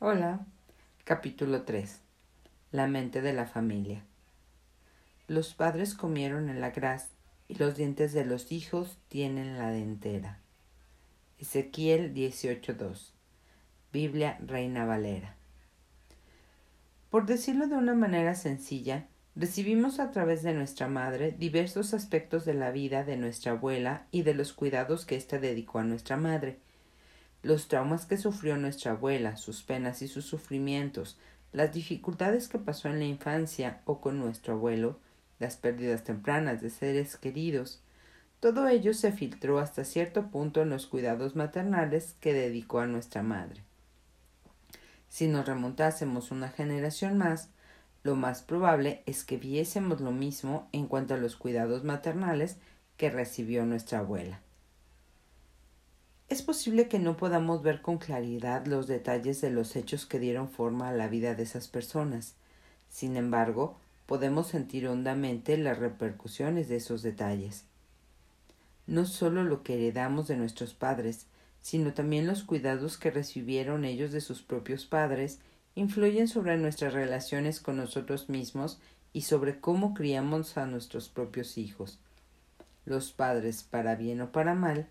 Hola. Capítulo 3. La mente de la familia. Los padres comieron en la gras y los dientes de los hijos tienen la dentera. Ezequiel 18.2. Biblia Reina Valera. Por decirlo de una manera sencilla, recibimos a través de nuestra madre diversos aspectos de la vida de nuestra abuela y de los cuidados que ésta dedicó a nuestra madre los traumas que sufrió nuestra abuela, sus penas y sus sufrimientos, las dificultades que pasó en la infancia o con nuestro abuelo, las pérdidas tempranas de seres queridos, todo ello se filtró hasta cierto punto en los cuidados maternales que dedicó a nuestra madre. Si nos remontásemos una generación más, lo más probable es que viésemos lo mismo en cuanto a los cuidados maternales que recibió nuestra abuela. Es posible que no podamos ver con claridad los detalles de los hechos que dieron forma a la vida de esas personas. Sin embargo, podemos sentir hondamente las repercusiones de esos detalles. No solo lo que heredamos de nuestros padres, sino también los cuidados que recibieron ellos de sus propios padres, influyen sobre nuestras relaciones con nosotros mismos y sobre cómo criamos a nuestros propios hijos. Los padres, para bien o para mal,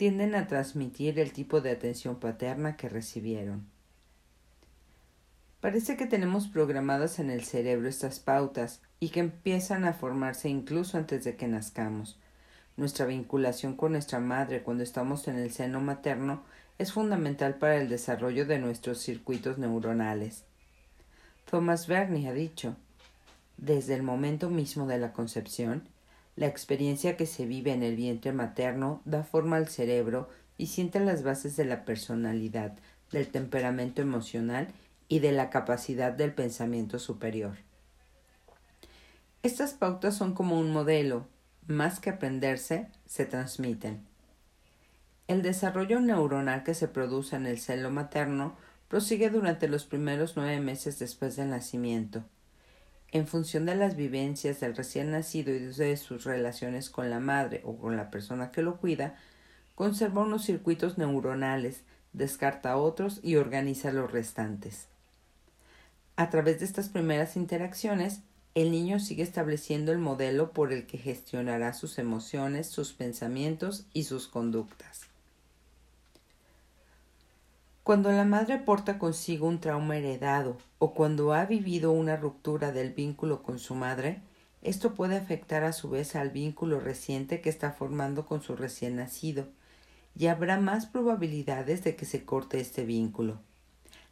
tienden a transmitir el tipo de atención paterna que recibieron. Parece que tenemos programadas en el cerebro estas pautas y que empiezan a formarse incluso antes de que nazcamos. Nuestra vinculación con nuestra madre cuando estamos en el seno materno es fundamental para el desarrollo de nuestros circuitos neuronales. Thomas Verne ha dicho, desde el momento mismo de la concepción, la experiencia que se vive en el vientre materno da forma al cerebro y siente las bases de la personalidad, del temperamento emocional y de la capacidad del pensamiento superior. Estas pautas son como un modelo, más que aprenderse, se transmiten. El desarrollo neuronal que se produce en el celo materno prosigue durante los primeros nueve meses después del nacimiento en función de las vivencias del recién nacido y de sus relaciones con la madre o con la persona que lo cuida, conserva unos circuitos neuronales, descarta otros y organiza los restantes. A través de estas primeras interacciones, el niño sigue estableciendo el modelo por el que gestionará sus emociones, sus pensamientos y sus conductas. Cuando la madre porta consigo un trauma heredado o cuando ha vivido una ruptura del vínculo con su madre, esto puede afectar a su vez al vínculo reciente que está formando con su recién nacido, y habrá más probabilidades de que se corte este vínculo.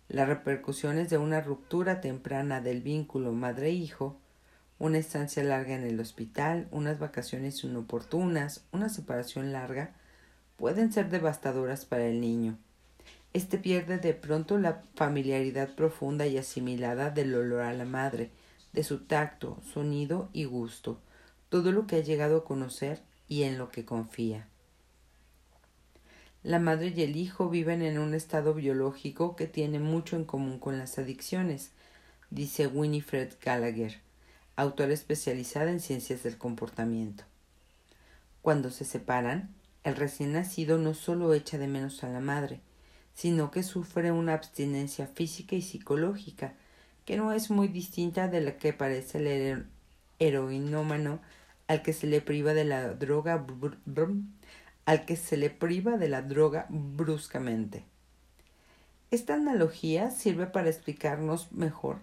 Las repercusiones de una ruptura temprana del vínculo madre-hijo, una estancia larga en el hospital, unas vacaciones inoportunas, una separación larga, pueden ser devastadoras para el niño este pierde de pronto la familiaridad profunda y asimilada del olor a la madre, de su tacto, sonido y gusto, todo lo que ha llegado a conocer y en lo que confía. La madre y el hijo viven en un estado biológico que tiene mucho en común con las adicciones, dice Winifred Gallagher, autora especializada en ciencias del comportamiento. Cuando se separan, el recién nacido no solo echa de menos a la madre, sino que sufre una abstinencia física y psicológica, que no es muy distinta de la que parece el heroinómano al que se le priva de la droga al que se le priva de la droga bruscamente. Esta analogía sirve para explicarnos mejor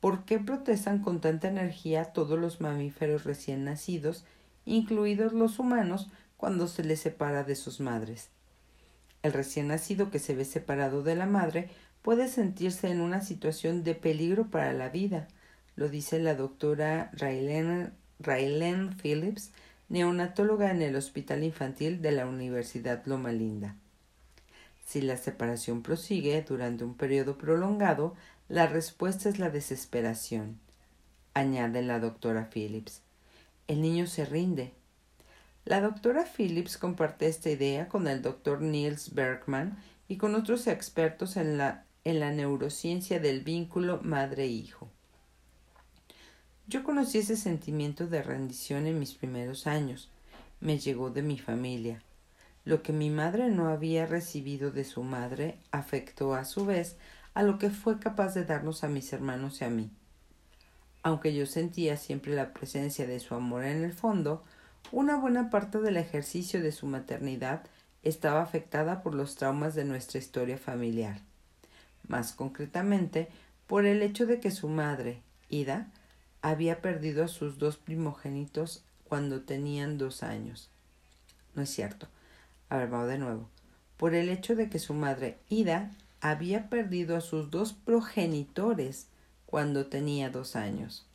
por qué protestan con tanta energía todos los mamíferos recién nacidos, incluidos los humanos, cuando se les separa de sus madres. El recién nacido que se ve separado de la madre puede sentirse en una situación de peligro para la vida, lo dice la doctora Raylene Phillips, neonatóloga en el Hospital Infantil de la Universidad Loma Linda. Si la separación prosigue durante un periodo prolongado, la respuesta es la desesperación, añade la doctora Phillips. El niño se rinde, la doctora Phillips comparte esta idea con el doctor Niels Bergman y con otros expertos en la, en la neurociencia del vínculo madre-hijo. Yo conocí ese sentimiento de rendición en mis primeros años. Me llegó de mi familia. Lo que mi madre no había recibido de su madre afectó a su vez a lo que fue capaz de darnos a mis hermanos y a mí. Aunque yo sentía siempre la presencia de su amor en el fondo, una buena parte del ejercicio de su maternidad estaba afectada por los traumas de nuestra historia familiar. Más concretamente, por el hecho de que su madre, Ida, había perdido a sus dos primogénitos cuando tenían dos años. No es cierto. A ver, vamos de nuevo. Por el hecho de que su madre, Ida, había perdido a sus dos progenitores cuando tenía dos años.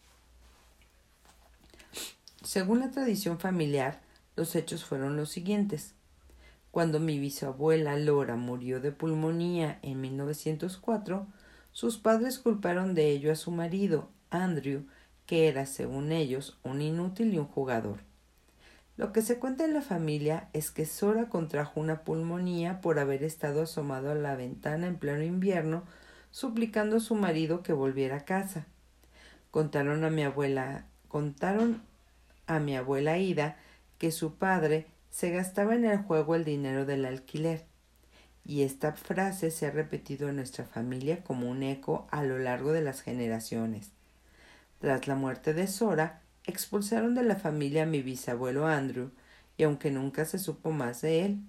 Según la tradición familiar, los hechos fueron los siguientes. Cuando mi bisabuela Lora murió de pulmonía en 1904, sus padres culparon de ello a su marido, Andrew, que era, según ellos, un inútil y un jugador. Lo que se cuenta en la familia es que Sora contrajo una pulmonía por haber estado asomado a la ventana en pleno invierno, suplicando a su marido que volviera a casa. Contaron a mi abuela, contaron a mi abuela Ida que su padre se gastaba en el juego el dinero del alquiler. Y esta frase se ha repetido en nuestra familia como un eco a lo largo de las generaciones. Tras la muerte de Sora, expulsaron de la familia a mi bisabuelo Andrew, y aunque nunca se supo más de él.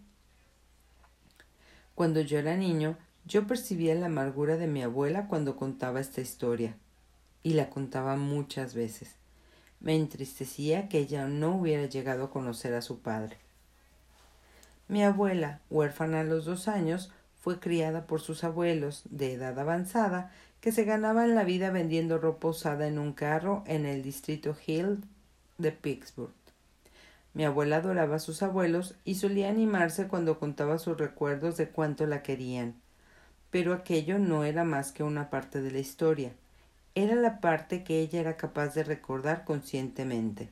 Cuando yo era niño, yo percibía la amargura de mi abuela cuando contaba esta historia, y la contaba muchas veces. Me entristecía que ella no hubiera llegado a conocer a su padre. Mi abuela, huérfana a los dos años, fue criada por sus abuelos, de edad avanzada, que se ganaban la vida vendiendo ropa usada en un carro en el distrito Hill de Pittsburgh. Mi abuela adoraba a sus abuelos y solía animarse cuando contaba sus recuerdos de cuánto la querían. Pero aquello no era más que una parte de la historia. Era la parte que ella era capaz de recordar conscientemente.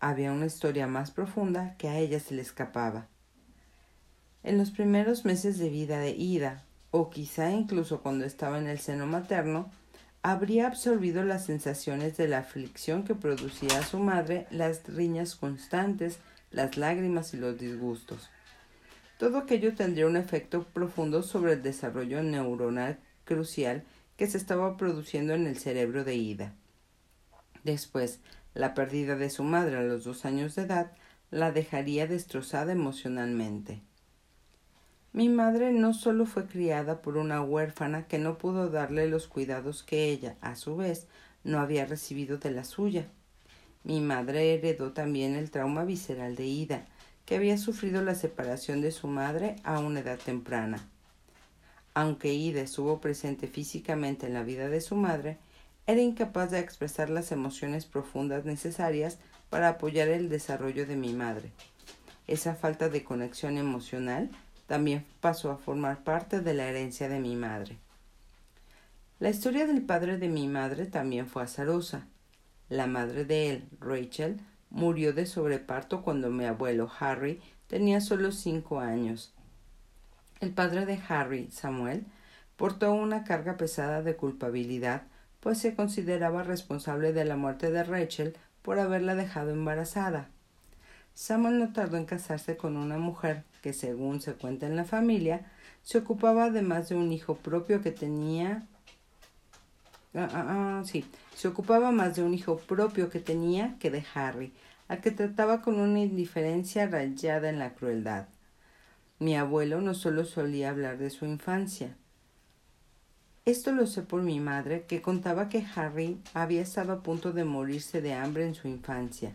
Había una historia más profunda que a ella se le escapaba. En los primeros meses de vida de Ida, o quizá incluso cuando estaba en el seno materno, habría absorbido las sensaciones de la aflicción que producía a su madre las riñas constantes, las lágrimas y los disgustos. Todo aquello tendría un efecto profundo sobre el desarrollo neuronal crucial que se estaba produciendo en el cerebro de Ida. Después, la pérdida de su madre a los dos años de edad la dejaría destrozada emocionalmente. Mi madre no solo fue criada por una huérfana que no pudo darle los cuidados que ella, a su vez, no había recibido de la suya. Mi madre heredó también el trauma visceral de Ida, que había sufrido la separación de su madre a una edad temprana. Aunque Ida estuvo presente físicamente en la vida de su madre, era incapaz de expresar las emociones profundas necesarias para apoyar el desarrollo de mi madre. Esa falta de conexión emocional también pasó a formar parte de la herencia de mi madre. La historia del padre de mi madre también fue azarosa. La madre de él, Rachel, murió de sobreparto cuando mi abuelo Harry tenía solo cinco años. El padre de Harry, Samuel, portó una carga pesada de culpabilidad, pues se consideraba responsable de la muerte de Rachel por haberla dejado embarazada. Samuel no tardó en casarse con una mujer que, según se cuenta en la familia, se ocupaba además de un hijo propio que tenía. Ah, ah, ah, sí, se ocupaba más de un hijo propio que tenía que de Harry, al que trataba con una indiferencia rayada en la crueldad. Mi abuelo no solo solía hablar de su infancia. Esto lo sé por mi madre, que contaba que Harry había estado a punto de morirse de hambre en su infancia.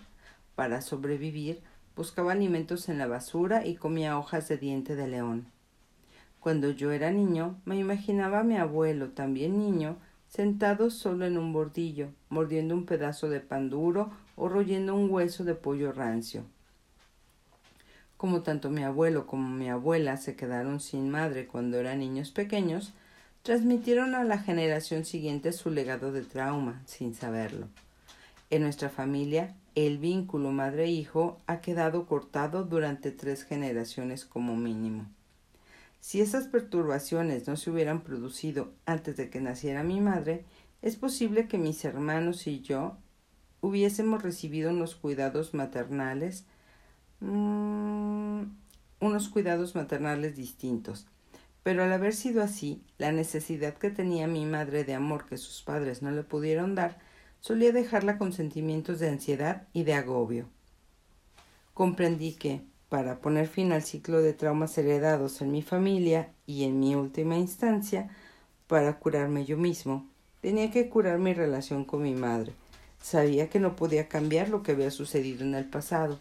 Para sobrevivir, buscaba alimentos en la basura y comía hojas de diente de león. Cuando yo era niño, me imaginaba a mi abuelo, también niño, sentado solo en un bordillo, mordiendo un pedazo de pan duro o royendo un hueso de pollo rancio. Como tanto mi abuelo como mi abuela se quedaron sin madre cuando eran niños pequeños, transmitieron a la generación siguiente su legado de trauma, sin saberlo. En nuestra familia, el vínculo madre-hijo ha quedado cortado durante tres generaciones como mínimo. Si esas perturbaciones no se hubieran producido antes de que naciera mi madre, es posible que mis hermanos y yo hubiésemos recibido unos cuidados maternales, mmm, unos cuidados maternales distintos. Pero al haber sido así, la necesidad que tenía mi madre de amor que sus padres no le pudieron dar, solía dejarla con sentimientos de ansiedad y de agobio. Comprendí que, para poner fin al ciclo de traumas heredados en mi familia y en mi última instancia, para curarme yo mismo, tenía que curar mi relación con mi madre. Sabía que no podía cambiar lo que había sucedido en el pasado,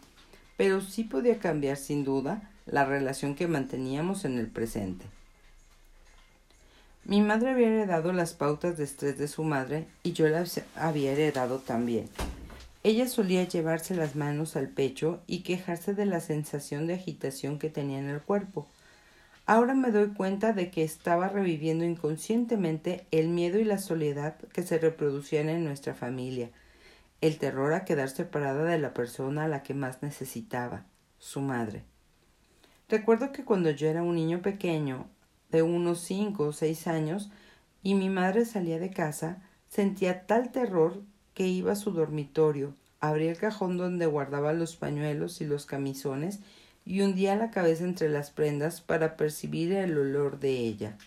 pero sí podía cambiar sin duda la relación que manteníamos en el presente. Mi madre había heredado las pautas de estrés de su madre y yo las había heredado también. Ella solía llevarse las manos al pecho y quejarse de la sensación de agitación que tenía en el cuerpo. Ahora me doy cuenta de que estaba reviviendo inconscientemente el miedo y la soledad que se reproducían en nuestra familia, el terror a quedar separada de la persona a la que más necesitaba, su madre. Recuerdo que cuando yo era un niño pequeño, de unos cinco o seis años y mi madre salía de casa, sentía tal terror que iba a su dormitorio, abría el cajón donde guardaba los pañuelos y los camisones y hundía la cabeza entre las prendas para percibir el olor de ella.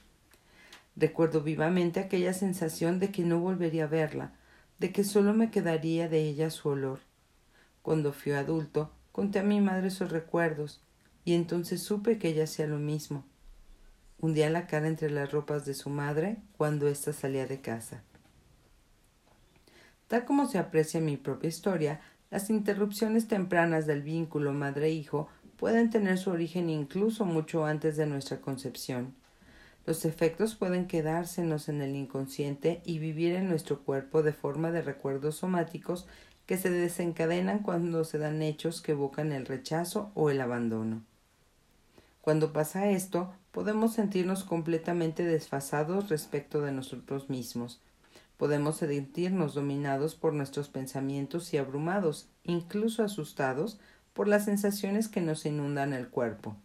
Recuerdo vivamente aquella sensación de que no volvería a verla, de que solo me quedaría de ella su olor. Cuando fui adulto, conté a mi madre sus recuerdos, y entonces supe que ella hacía lo mismo hundía la cara entre las ropas de su madre cuando ésta salía de casa. Tal como se aprecia en mi propia historia, las interrupciones tempranas del vínculo madre-hijo pueden tener su origen incluso mucho antes de nuestra concepción. Los efectos pueden quedársenos en el inconsciente y vivir en nuestro cuerpo de forma de recuerdos somáticos que se desencadenan cuando se dan hechos que evocan el rechazo o el abandono. Cuando pasa esto, podemos sentirnos completamente desfasados respecto de nosotros mismos. Podemos sentirnos dominados por nuestros pensamientos y abrumados, incluso asustados, por las sensaciones que nos inundan el cuerpo.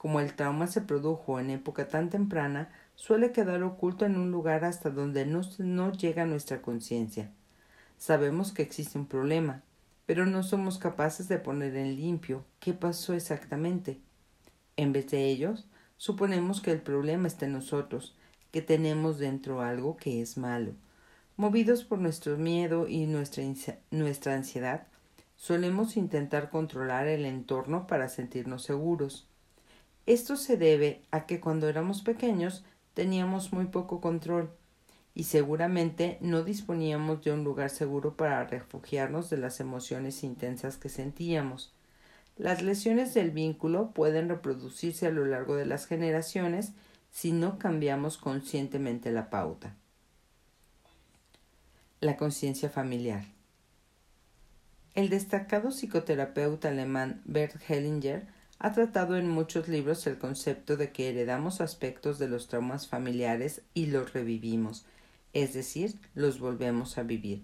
Como el trauma se produjo en época tan temprana, suele quedar oculto en un lugar hasta donde no, no llega nuestra conciencia. Sabemos que existe un problema, pero no somos capaces de poner en limpio qué pasó exactamente. En vez de ellos, suponemos que el problema está en nosotros, que tenemos dentro algo que es malo. Movidos por nuestro miedo y nuestra, nuestra ansiedad, solemos intentar controlar el entorno para sentirnos seguros. Esto se debe a que cuando éramos pequeños teníamos muy poco control y seguramente no disponíamos de un lugar seguro para refugiarnos de las emociones intensas que sentíamos. Las lesiones del vínculo pueden reproducirse a lo largo de las generaciones si no cambiamos conscientemente la pauta. La conciencia familiar. El destacado psicoterapeuta alemán Bert Hellinger ha tratado en muchos libros el concepto de que heredamos aspectos de los traumas familiares y los revivimos, es decir, los volvemos a vivir.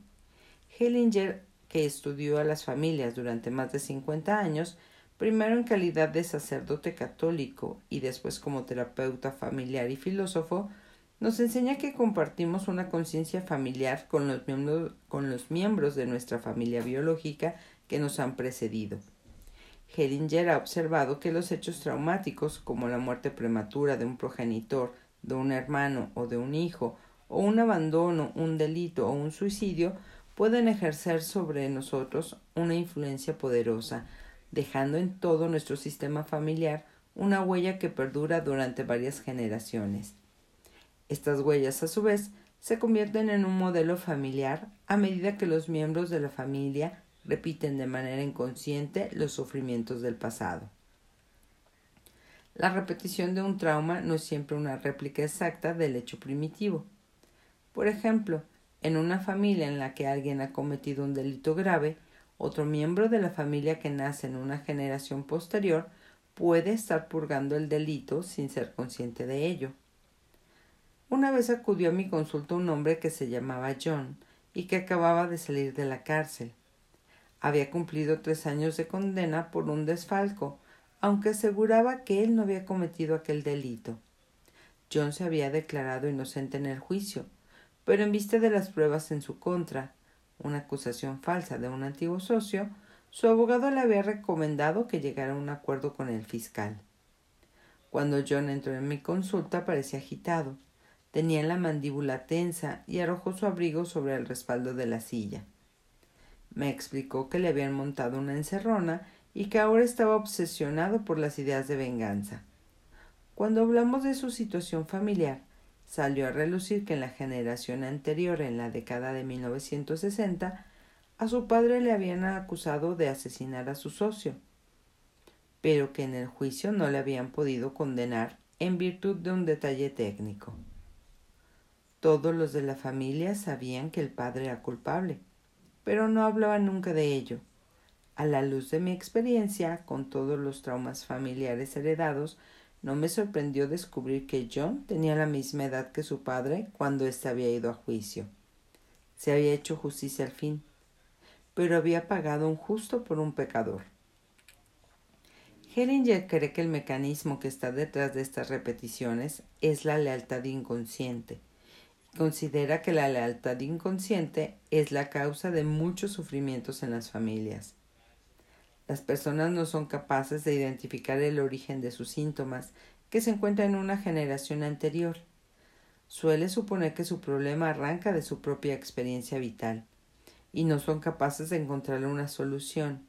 Hellinger que estudió a las familias durante más de 50 años, primero en calidad de sacerdote católico y después como terapeuta familiar y filósofo, nos enseña que compartimos una conciencia familiar con los, miembros, con los miembros de nuestra familia biológica que nos han precedido. Heringer ha observado que los hechos traumáticos, como la muerte prematura de un progenitor, de un hermano o de un hijo, o un abandono, un delito o un suicidio, pueden ejercer sobre nosotros una influencia poderosa, dejando en todo nuestro sistema familiar una huella que perdura durante varias generaciones. Estas huellas, a su vez, se convierten en un modelo familiar a medida que los miembros de la familia repiten de manera inconsciente los sufrimientos del pasado. La repetición de un trauma no es siempre una réplica exacta del hecho primitivo. Por ejemplo, en una familia en la que alguien ha cometido un delito grave, otro miembro de la familia que nace en una generación posterior puede estar purgando el delito sin ser consciente de ello. Una vez acudió a mi consulta un hombre que se llamaba John y que acababa de salir de la cárcel. Había cumplido tres años de condena por un desfalco, aunque aseguraba que él no había cometido aquel delito. John se había declarado inocente en el juicio, pero en vista de las pruebas en su contra, una acusación falsa de un antiguo socio, su abogado le había recomendado que llegara a un acuerdo con el fiscal. Cuando John entró en mi consulta parecía agitado. Tenía la mandíbula tensa y arrojó su abrigo sobre el respaldo de la silla. Me explicó que le habían montado una encerrona y que ahora estaba obsesionado por las ideas de venganza. Cuando hablamos de su situación familiar, salió a relucir que en la generación anterior, en la década de 1960, a su padre le habían acusado de asesinar a su socio, pero que en el juicio no le habían podido condenar en virtud de un detalle técnico. Todos los de la familia sabían que el padre era culpable, pero no hablaban nunca de ello. A la luz de mi experiencia con todos los traumas familiares heredados, no me sorprendió descubrir que John tenía la misma edad que su padre cuando éste había ido a juicio. Se había hecho justicia al fin, pero había pagado un justo por un pecador. Hellinger cree que el mecanismo que está detrás de estas repeticiones es la lealtad inconsciente. Considera que la lealtad inconsciente es la causa de muchos sufrimientos en las familias. Las personas no son capaces de identificar el origen de sus síntomas que se encuentran en una generación anterior. Suele suponer que su problema arranca de su propia experiencia vital y no son capaces de encontrar una solución.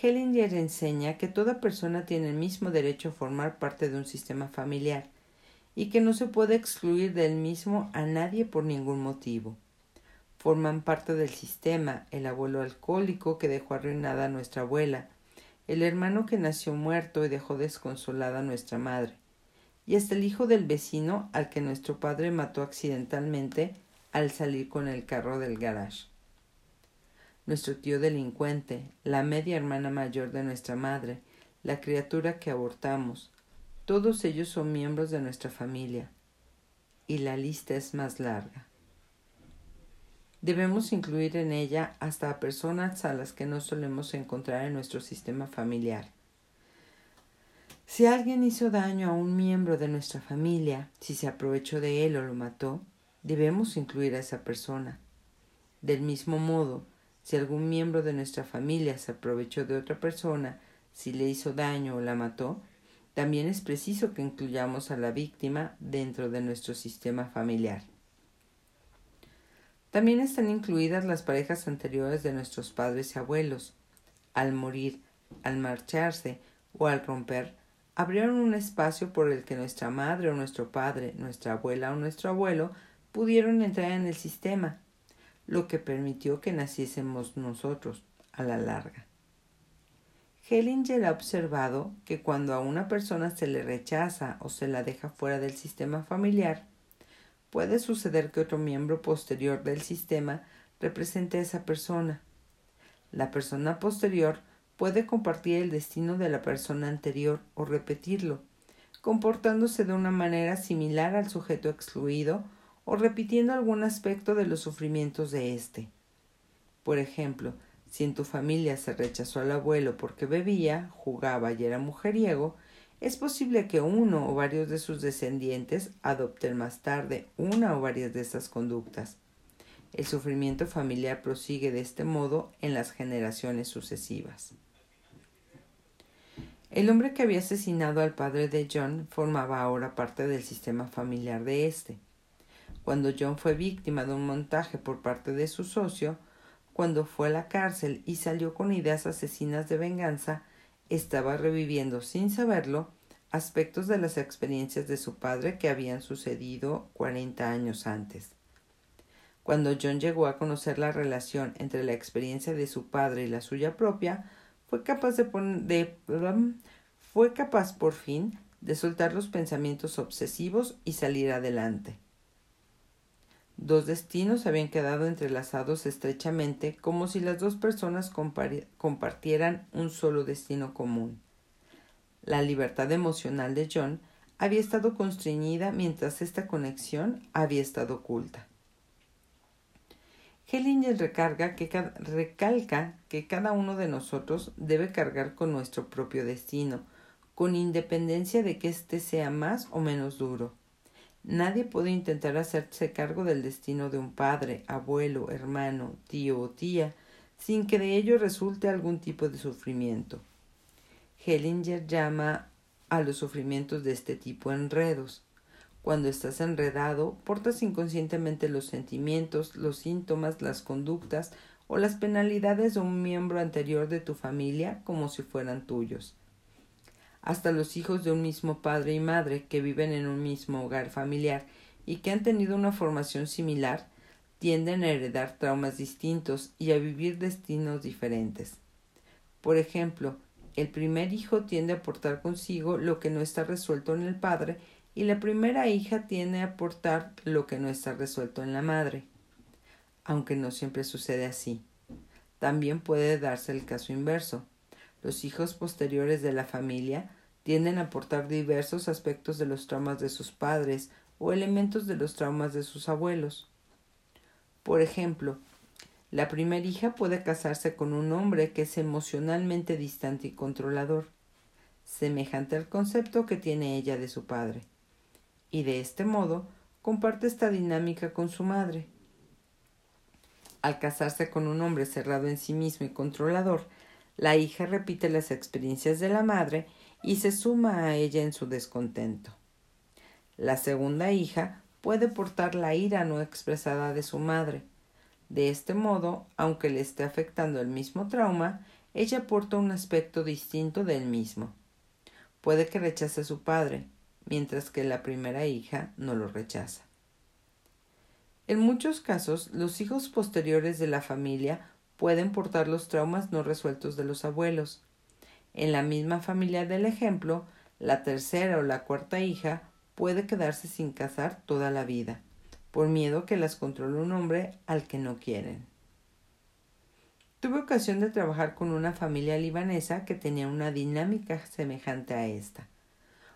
Hellinger enseña que toda persona tiene el mismo derecho a formar parte de un sistema familiar y que no se puede excluir del mismo a nadie por ningún motivo. Forman parte del sistema el abuelo alcohólico que dejó arruinada a nuestra abuela, el hermano que nació muerto y dejó desconsolada a nuestra madre, y hasta el hijo del vecino al que nuestro padre mató accidentalmente al salir con el carro del garage. Nuestro tío delincuente, la media hermana mayor de nuestra madre, la criatura que abortamos, todos ellos son miembros de nuestra familia, y la lista es más larga. Debemos incluir en ella hasta a personas a las que no solemos encontrar en nuestro sistema familiar. Si alguien hizo daño a un miembro de nuestra familia, si se aprovechó de él o lo mató, debemos incluir a esa persona. Del mismo modo, si algún miembro de nuestra familia se aprovechó de otra persona, si le hizo daño o la mató, también es preciso que incluyamos a la víctima dentro de nuestro sistema familiar. También están incluidas las parejas anteriores de nuestros padres y abuelos. Al morir, al marcharse o al romper, abrieron un espacio por el que nuestra madre o nuestro padre, nuestra abuela o nuestro abuelo pudieron entrar en el sistema, lo que permitió que naciésemos nosotros a la larga. Hellinger ha observado que cuando a una persona se le rechaza o se la deja fuera del sistema familiar, Puede suceder que otro miembro posterior del sistema represente a esa persona. La persona posterior puede compartir el destino de la persona anterior o repetirlo, comportándose de una manera similar al sujeto excluido o repitiendo algún aspecto de los sufrimientos de éste. Por ejemplo, si en tu familia se rechazó al abuelo porque bebía, jugaba y era mujeriego, es posible que uno o varios de sus descendientes adopten más tarde una o varias de estas conductas. El sufrimiento familiar prosigue de este modo en las generaciones sucesivas. El hombre que había asesinado al padre de John formaba ahora parte del sistema familiar de éste. Cuando John fue víctima de un montaje por parte de su socio, cuando fue a la cárcel y salió con ideas asesinas de venganza, estaba reviviendo sin saberlo aspectos de las experiencias de su padre que habían sucedido cuarenta años antes. Cuando John llegó a conocer la relación entre la experiencia de su padre y la suya propia, fue capaz de, de fue capaz por fin de soltar los pensamientos obsesivos y salir adelante. Dos destinos habían quedado entrelazados estrechamente como si las dos personas compartieran un solo destino común. La libertad emocional de John había estado constreñida mientras esta conexión había estado oculta. Hellinger recarga que recalca que cada uno de nosotros debe cargar con nuestro propio destino, con independencia de que éste sea más o menos duro. Nadie puede intentar hacerse cargo del destino de un padre, abuelo, hermano, tío o tía, sin que de ello resulte algún tipo de sufrimiento. Hellinger llama a los sufrimientos de este tipo enredos. Cuando estás enredado, portas inconscientemente los sentimientos, los síntomas, las conductas o las penalidades de un miembro anterior de tu familia como si fueran tuyos. Hasta los hijos de un mismo padre y madre que viven en un mismo hogar familiar y que han tenido una formación similar tienden a heredar traumas distintos y a vivir destinos diferentes. Por ejemplo, el primer hijo tiende a portar consigo lo que no está resuelto en el padre y la primera hija tiende a portar lo que no está resuelto en la madre aunque no siempre sucede así. También puede darse el caso inverso. Los hijos posteriores de la familia tienden a aportar diversos aspectos de los traumas de sus padres o elementos de los traumas de sus abuelos. Por ejemplo, la primera hija puede casarse con un hombre que es emocionalmente distante y controlador, semejante al concepto que tiene ella de su padre, y de este modo comparte esta dinámica con su madre. Al casarse con un hombre cerrado en sí mismo y controlador, la hija repite las experiencias de la madre y se suma a ella en su descontento. La segunda hija puede portar la ira no expresada de su madre. De este modo, aunque le esté afectando el mismo trauma, ella porta un aspecto distinto del mismo. Puede que rechace a su padre, mientras que la primera hija no lo rechaza. En muchos casos, los hijos posteriores de la familia pueden portar los traumas no resueltos de los abuelos. En la misma familia del ejemplo, la tercera o la cuarta hija puede quedarse sin casar toda la vida, por miedo que las controle un hombre al que no quieren. Tuve ocasión de trabajar con una familia libanesa que tenía una dinámica semejante a esta.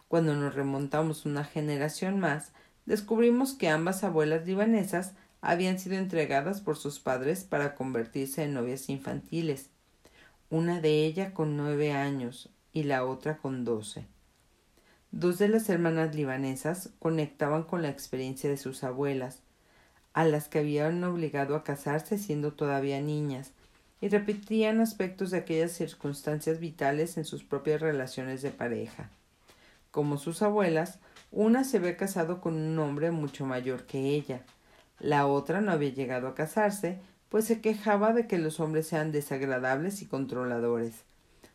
Cuando nos remontamos una generación más, descubrimos que ambas abuelas libanesas habían sido entregadas por sus padres para convertirse en novias infantiles, una de ellas con nueve años y la otra con doce. Dos de las hermanas libanesas conectaban con la experiencia de sus abuelas, a las que habían obligado a casarse siendo todavía niñas, y repetían aspectos de aquellas circunstancias vitales en sus propias relaciones de pareja. Como sus abuelas, una se había casado con un hombre mucho mayor que ella. La otra no había llegado a casarse, pues se quejaba de que los hombres sean desagradables y controladores,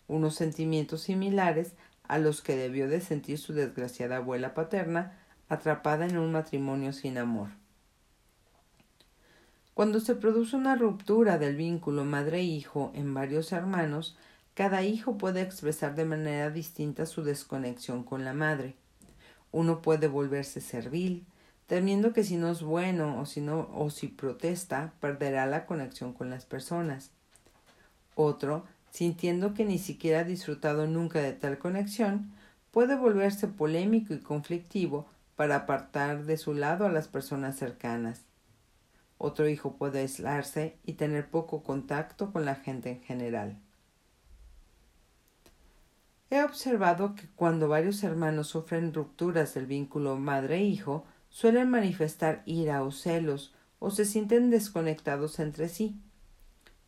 unos sentimientos similares a los que debió de sentir su desgraciada abuela paterna, atrapada en un matrimonio sin amor. Cuando se produce una ruptura del vínculo madre-hijo en varios hermanos, cada hijo puede expresar de manera distinta su desconexión con la madre. Uno puede volverse servil, temiendo que si no es bueno o si no o si protesta, perderá la conexión con las personas. Otro, sintiendo que ni siquiera ha disfrutado nunca de tal conexión, puede volverse polémico y conflictivo para apartar de su lado a las personas cercanas. Otro hijo puede aislarse y tener poco contacto con la gente en general. He observado que cuando varios hermanos sufren rupturas del vínculo madre-hijo, suelen manifestar ira o celos, o se sienten desconectados entre sí.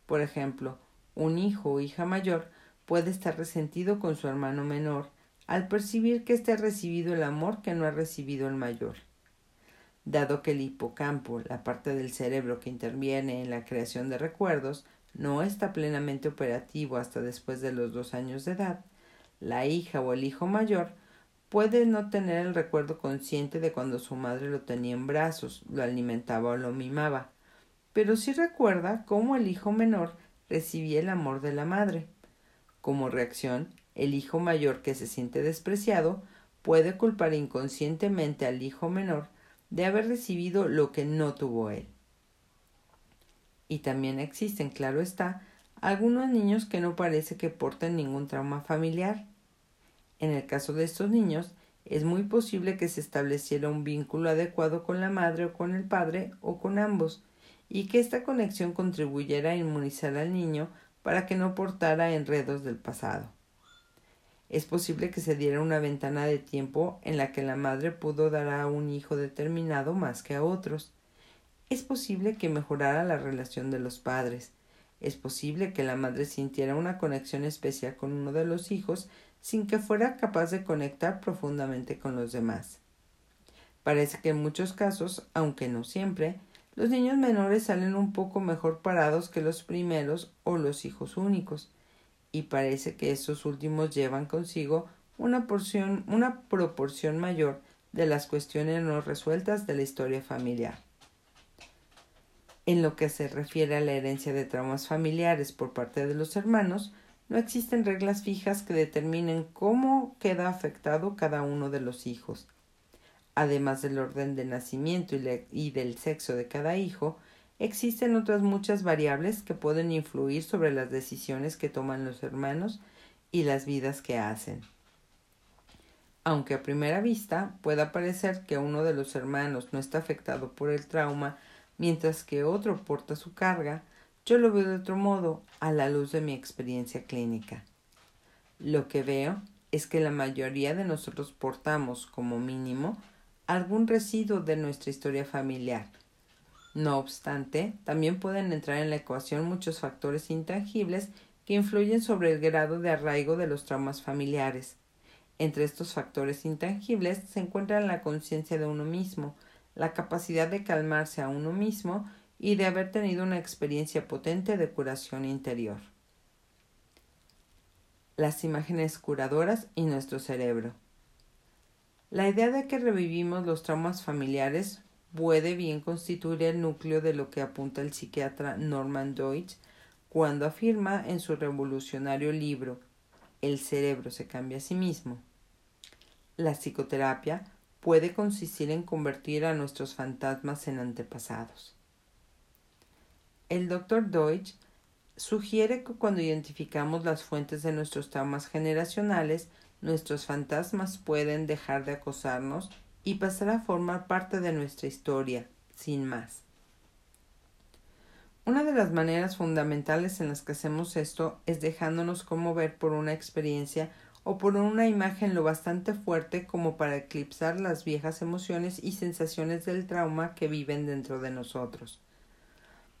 Por ejemplo, un hijo o hija mayor puede estar resentido con su hermano menor al percibir que éste ha recibido el amor que no ha recibido el mayor. Dado que el hipocampo, la parte del cerebro que interviene en la creación de recuerdos, no está plenamente operativo hasta después de los dos años de edad, la hija o el hijo mayor puede no tener el recuerdo consciente de cuando su madre lo tenía en brazos, lo alimentaba o lo mimaba, pero sí recuerda cómo el hijo menor recibía el amor de la madre. Como reacción, el hijo mayor que se siente despreciado puede culpar inconscientemente al hijo menor de haber recibido lo que no tuvo él. Y también existen, claro está, algunos niños que no parece que porten ningún trauma familiar. En el caso de estos niños, es muy posible que se estableciera un vínculo adecuado con la madre o con el padre o con ambos, y que esta conexión contribuyera a inmunizar al niño para que no portara enredos del pasado. Es posible que se diera una ventana de tiempo en la que la madre pudo dar a un hijo determinado más que a otros. Es posible que mejorara la relación de los padres, es posible que la madre sintiera una conexión especial con uno de los hijos sin que fuera capaz de conectar profundamente con los demás. Parece que en muchos casos, aunque no siempre, los niños menores salen un poco mejor parados que los primeros o los hijos únicos, y parece que estos últimos llevan consigo una, porción, una proporción mayor de las cuestiones no resueltas de la historia familiar. En lo que se refiere a la herencia de traumas familiares por parte de los hermanos, no existen reglas fijas que determinen cómo queda afectado cada uno de los hijos. Además del orden de nacimiento y, del sexo de cada hijo, existen otras muchas variables que pueden influir sobre las decisiones que toman los hermanos y las vidas que hacen. Aunque a primera vista pueda parecer que uno de los hermanos no está afectado por el trauma mientras que otro porta su carga, yo lo veo de otro modo a la luz de mi experiencia clínica. Lo que veo es que la mayoría de nosotros portamos, como mínimo, algún residuo de nuestra historia familiar. No obstante, también pueden entrar en la ecuación muchos factores intangibles que influyen sobre el grado de arraigo de los traumas familiares. Entre estos factores intangibles se encuentra la conciencia de uno mismo, la capacidad de calmarse a uno mismo y de haber tenido una experiencia potente de curación interior. Las imágenes curadoras y nuestro cerebro. La idea de que revivimos los traumas familiares puede bien constituir el núcleo de lo que apunta el psiquiatra Norman Deutsch cuando afirma en su revolucionario libro El cerebro se cambia a sí mismo. La psicoterapia puede consistir en convertir a nuestros fantasmas en antepasados. El Dr. Deutsch sugiere que cuando identificamos las fuentes de nuestros traumas generacionales, nuestros fantasmas pueden dejar de acosarnos y pasar a formar parte de nuestra historia, sin más. Una de las maneras fundamentales en las que hacemos esto es dejándonos conmover por una experiencia o por una imagen lo bastante fuerte como para eclipsar las viejas emociones y sensaciones del trauma que viven dentro de nosotros.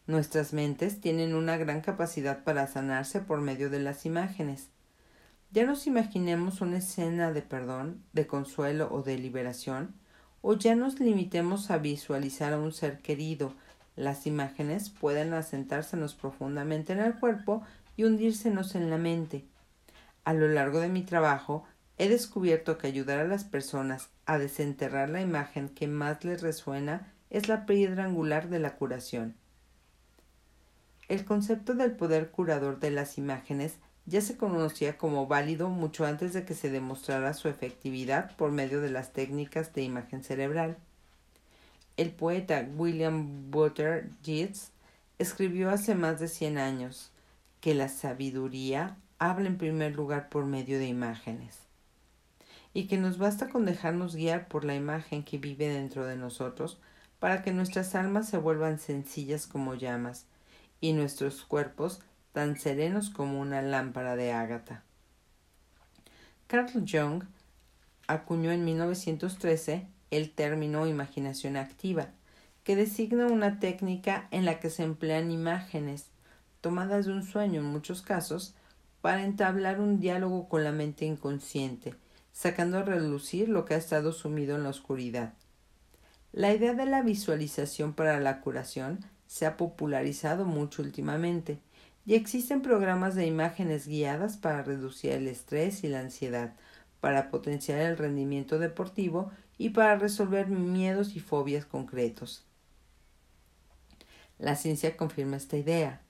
Nuestras mentes tienen una gran capacidad para sanarse por medio de las imágenes. Ya nos imaginemos una escena de perdón, de consuelo o de liberación, o ya nos limitemos a visualizar a un ser querido, las imágenes pueden asentársenos profundamente en el cuerpo y hundírsenos en la mente. A lo largo de mi trabajo he descubierto que ayudar a las personas a desenterrar la imagen que más les resuena es la piedra angular de la curación. El concepto del poder curador de las imágenes ya se conocía como válido mucho antes de que se demostrara su efectividad por medio de las técnicas de imagen cerebral. El poeta William Butler Yeats escribió hace más de cien años que la sabiduría habla en primer lugar por medio de imágenes y que nos basta con dejarnos guiar por la imagen que vive dentro de nosotros para que nuestras almas se vuelvan sencillas como llamas y nuestros cuerpos tan serenos como una lámpara de ágata. Carl Jung acuñó en 1913 el término imaginación activa, que designa una técnica en la que se emplean imágenes tomadas de un sueño en muchos casos para entablar un diálogo con la mente inconsciente, sacando a relucir lo que ha estado sumido en la oscuridad. La idea de la visualización para la curación se ha popularizado mucho últimamente, y existen programas de imágenes guiadas para reducir el estrés y la ansiedad, para potenciar el rendimiento deportivo y para resolver miedos y fobias concretos. La ciencia confirma esta idea.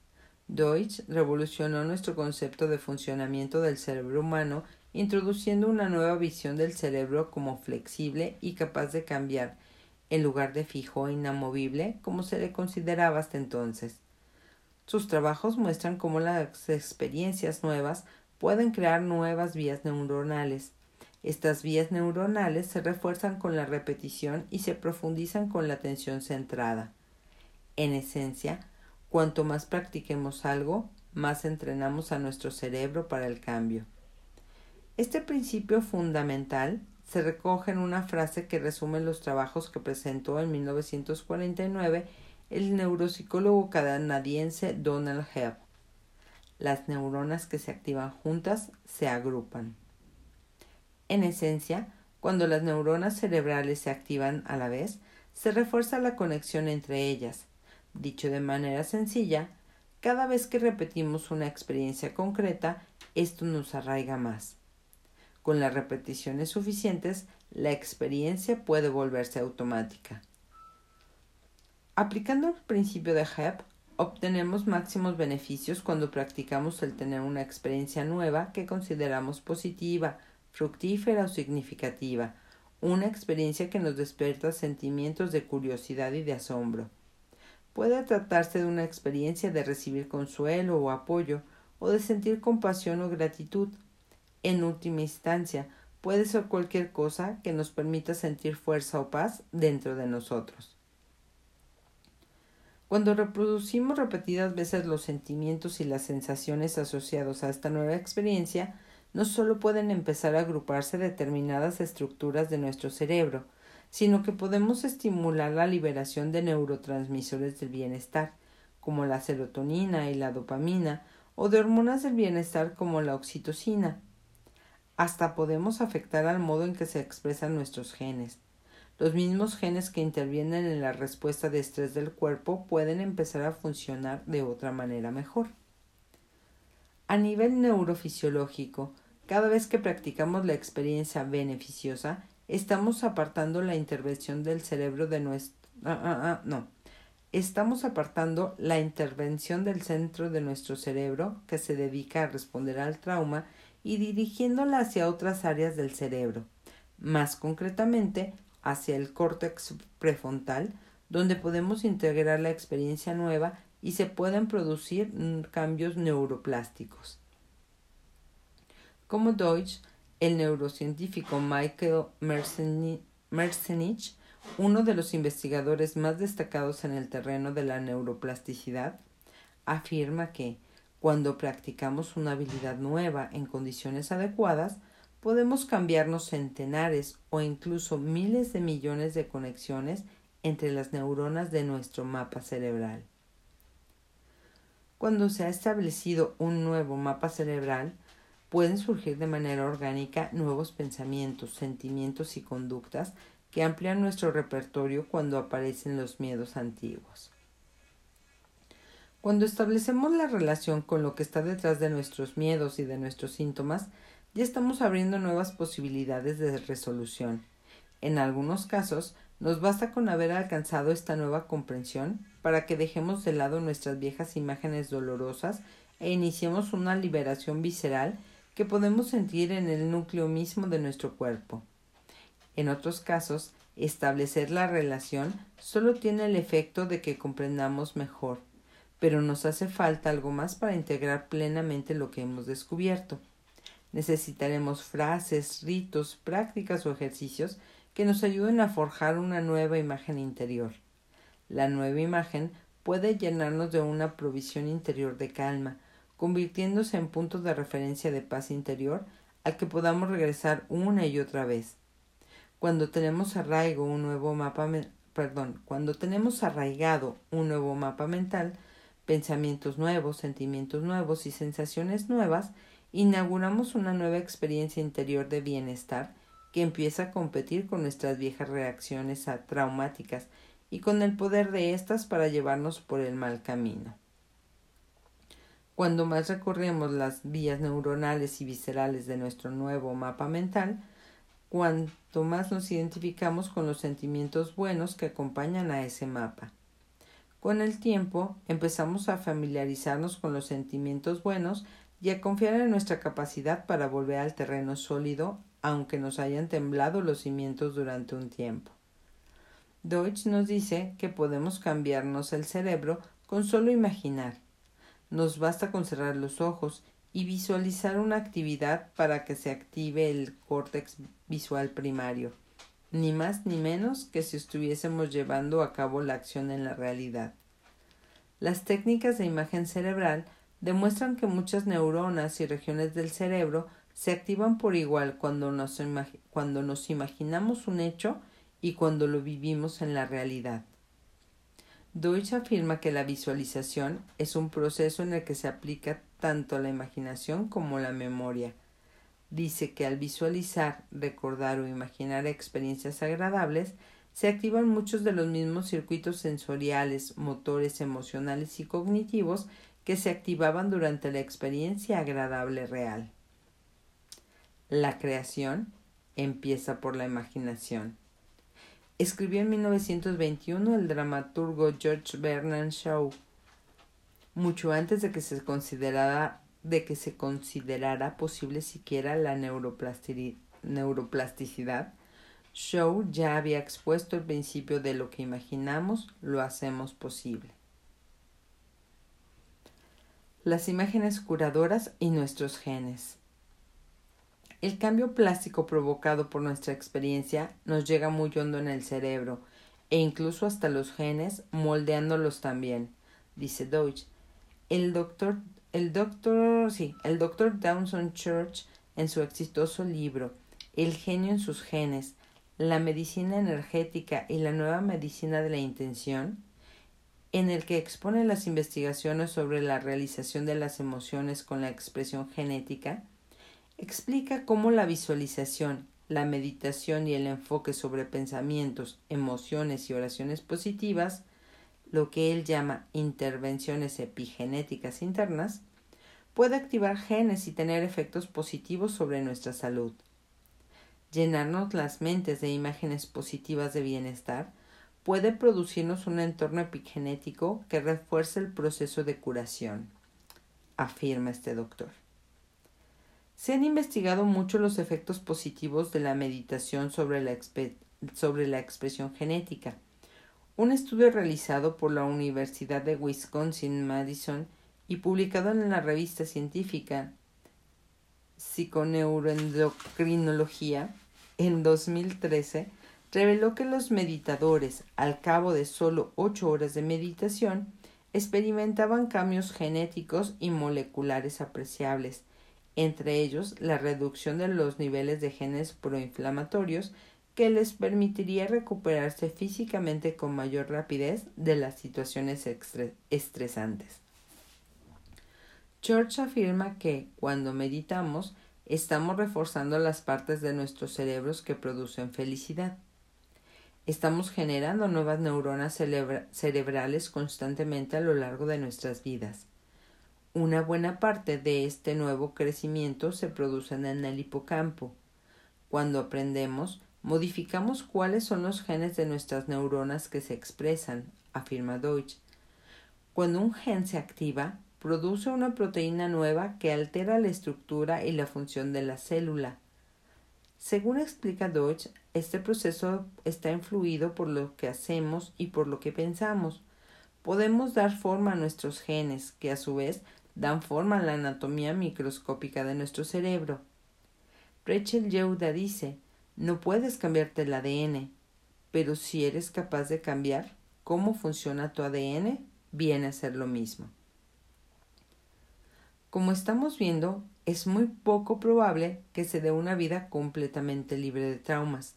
Deutsch revolucionó nuestro concepto de funcionamiento del cerebro humano introduciendo una nueva visión del cerebro como flexible y capaz de cambiar, en lugar de fijo e inamovible como se le consideraba hasta entonces. Sus trabajos muestran cómo las experiencias nuevas pueden crear nuevas vías neuronales. Estas vías neuronales se refuerzan con la repetición y se profundizan con la atención centrada. En esencia, Cuanto más practiquemos algo, más entrenamos a nuestro cerebro para el cambio. Este principio fundamental se recoge en una frase que resume los trabajos que presentó en 1949 el neuropsicólogo canadiense Donald Hebb. Las neuronas que se activan juntas se agrupan. En esencia, cuando las neuronas cerebrales se activan a la vez, se refuerza la conexión entre ellas. Dicho de manera sencilla, cada vez que repetimos una experiencia concreta, esto nos arraiga más. Con las repeticiones suficientes, la experiencia puede volverse automática. Aplicando el principio de Hebb, obtenemos máximos beneficios cuando practicamos el tener una experiencia nueva que consideramos positiva, fructífera o significativa, una experiencia que nos despierta sentimientos de curiosidad y de asombro. Puede tratarse de una experiencia de recibir consuelo o apoyo, o de sentir compasión o gratitud. En última instancia, puede ser cualquier cosa que nos permita sentir fuerza o paz dentro de nosotros. Cuando reproducimos repetidas veces los sentimientos y las sensaciones asociados a esta nueva experiencia, no solo pueden empezar a agruparse determinadas estructuras de nuestro cerebro, sino que podemos estimular la liberación de neurotransmisores del bienestar, como la serotonina y la dopamina, o de hormonas del bienestar como la oxitocina. Hasta podemos afectar al modo en que se expresan nuestros genes. Los mismos genes que intervienen en la respuesta de estrés del cuerpo pueden empezar a funcionar de otra manera mejor. A nivel neurofisiológico, cada vez que practicamos la experiencia beneficiosa, estamos apartando la intervención del cerebro de nuestro... Ah, ah, ah, no. Estamos apartando la intervención del centro de nuestro cerebro que se dedica a responder al trauma y dirigiéndola hacia otras áreas del cerebro, más concretamente hacia el córtex prefrontal, donde podemos integrar la experiencia nueva y se pueden producir cambios neuroplásticos. Como Deutsch, el neurocientífico Michael Merzenich, uno de los investigadores más destacados en el terreno de la neuroplasticidad, afirma que cuando practicamos una habilidad nueva en condiciones adecuadas, podemos cambiarnos centenares o incluso miles de millones de conexiones entre las neuronas de nuestro mapa cerebral. Cuando se ha establecido un nuevo mapa cerebral, pueden surgir de manera orgánica nuevos pensamientos, sentimientos y conductas que amplían nuestro repertorio cuando aparecen los miedos antiguos. Cuando establecemos la relación con lo que está detrás de nuestros miedos y de nuestros síntomas, ya estamos abriendo nuevas posibilidades de resolución. En algunos casos, nos basta con haber alcanzado esta nueva comprensión para que dejemos de lado nuestras viejas imágenes dolorosas e iniciemos una liberación visceral que podemos sentir en el núcleo mismo de nuestro cuerpo. En otros casos, establecer la relación solo tiene el efecto de que comprendamos mejor, pero nos hace falta algo más para integrar plenamente lo que hemos descubierto. Necesitaremos frases, ritos, prácticas o ejercicios que nos ayuden a forjar una nueva imagen interior. La nueva imagen puede llenarnos de una provisión interior de calma, convirtiéndose en punto de referencia de paz interior al que podamos regresar una y otra vez. Cuando tenemos arraigo un nuevo mapa perdón, cuando tenemos arraigado un nuevo mapa mental, pensamientos nuevos, sentimientos nuevos y sensaciones nuevas, inauguramos una nueva experiencia interior de bienestar que empieza a competir con nuestras viejas reacciones traumáticas y con el poder de éstas para llevarnos por el mal camino. Cuando más recorremos las vías neuronales y viscerales de nuestro nuevo mapa mental, cuanto más nos identificamos con los sentimientos buenos que acompañan a ese mapa. Con el tiempo empezamos a familiarizarnos con los sentimientos buenos y a confiar en nuestra capacidad para volver al terreno sólido, aunque nos hayan temblado los cimientos durante un tiempo. Deutsch nos dice que podemos cambiarnos el cerebro con solo imaginar. Nos basta con cerrar los ojos y visualizar una actividad para que se active el córtex visual primario, ni más ni menos que si estuviésemos llevando a cabo la acción en la realidad. Las técnicas de imagen cerebral demuestran que muchas neuronas y regiones del cerebro se activan por igual cuando nos, cuando nos imaginamos un hecho y cuando lo vivimos en la realidad. Deutsch afirma que la visualización es un proceso en el que se aplica tanto la imaginación como la memoria. Dice que al visualizar, recordar o imaginar experiencias agradables, se activan muchos de los mismos circuitos sensoriales, motores, emocionales y cognitivos que se activaban durante la experiencia agradable real. La creación empieza por la imaginación. Escribió en 1921 el dramaturgo George Bernard Shaw, mucho antes de que se considerara, de que se considerara posible siquiera la neuroplasticidad. Shaw ya había expuesto el principio de lo que imaginamos, lo hacemos posible. Las imágenes curadoras y nuestros genes. El cambio plástico provocado por nuestra experiencia nos llega muy hondo en el cerebro e incluso hasta los genes, moldeándolos también, dice Deutsch. El doctor, el doctor, sí, el doctor Downson Church en su exitoso libro El genio en sus genes, la medicina energética y la nueva medicina de la intención, en el que expone las investigaciones sobre la realización de las emociones con la expresión genética, explica cómo la visualización, la meditación y el enfoque sobre pensamientos, emociones y oraciones positivas, lo que él llama intervenciones epigenéticas internas, puede activar genes y tener efectos positivos sobre nuestra salud. Llenarnos las mentes de imágenes positivas de bienestar puede producirnos un entorno epigenético que refuerce el proceso de curación, afirma este doctor. Se han investigado mucho los efectos positivos de la meditación sobre la, sobre la expresión genética. Un estudio realizado por la Universidad de Wisconsin-Madison y publicado en la revista científica Psiconeuroendocrinología en 2013 reveló que los meditadores, al cabo de solo ocho horas de meditación, experimentaban cambios genéticos y moleculares apreciables, entre ellos la reducción de los niveles de genes proinflamatorios que les permitiría recuperarse físicamente con mayor rapidez de las situaciones estresantes. George afirma que cuando meditamos estamos reforzando las partes de nuestros cerebros que producen felicidad. Estamos generando nuevas neuronas cerebrales constantemente a lo largo de nuestras vidas. Una buena parte de este nuevo crecimiento se produce en el hipocampo. Cuando aprendemos, modificamos cuáles son los genes de nuestras neuronas que se expresan, afirma Deutsch. Cuando un gen se activa, produce una proteína nueva que altera la estructura y la función de la célula. Según explica Deutsch, este proceso está influido por lo que hacemos y por lo que pensamos. Podemos dar forma a nuestros genes, que a su vez dan forma a la anatomía microscópica de nuestro cerebro. Rachel Yehuda dice, no puedes cambiarte el ADN, pero si eres capaz de cambiar cómo funciona tu ADN, viene a ser lo mismo. Como estamos viendo, es muy poco probable que se dé una vida completamente libre de traumas.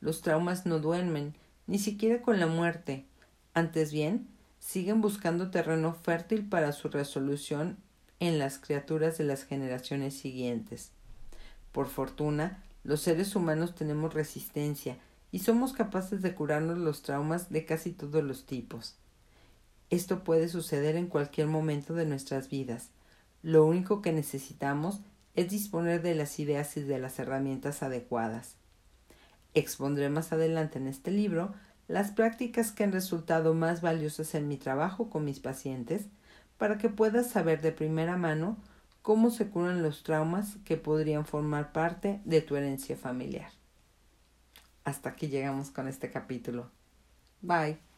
Los traumas no duermen, ni siquiera con la muerte. Antes bien, siguen buscando terreno fértil para su resolución en las criaturas de las generaciones siguientes. Por fortuna, los seres humanos tenemos resistencia y somos capaces de curarnos los traumas de casi todos los tipos. Esto puede suceder en cualquier momento de nuestras vidas. Lo único que necesitamos es disponer de las ideas y de las herramientas adecuadas. Expondré más adelante en este libro las prácticas que han resultado más valiosas en mi trabajo con mis pacientes para que puedas saber de primera mano cómo se curan los traumas que podrían formar parte de tu herencia familiar. Hasta aquí llegamos con este capítulo. Bye.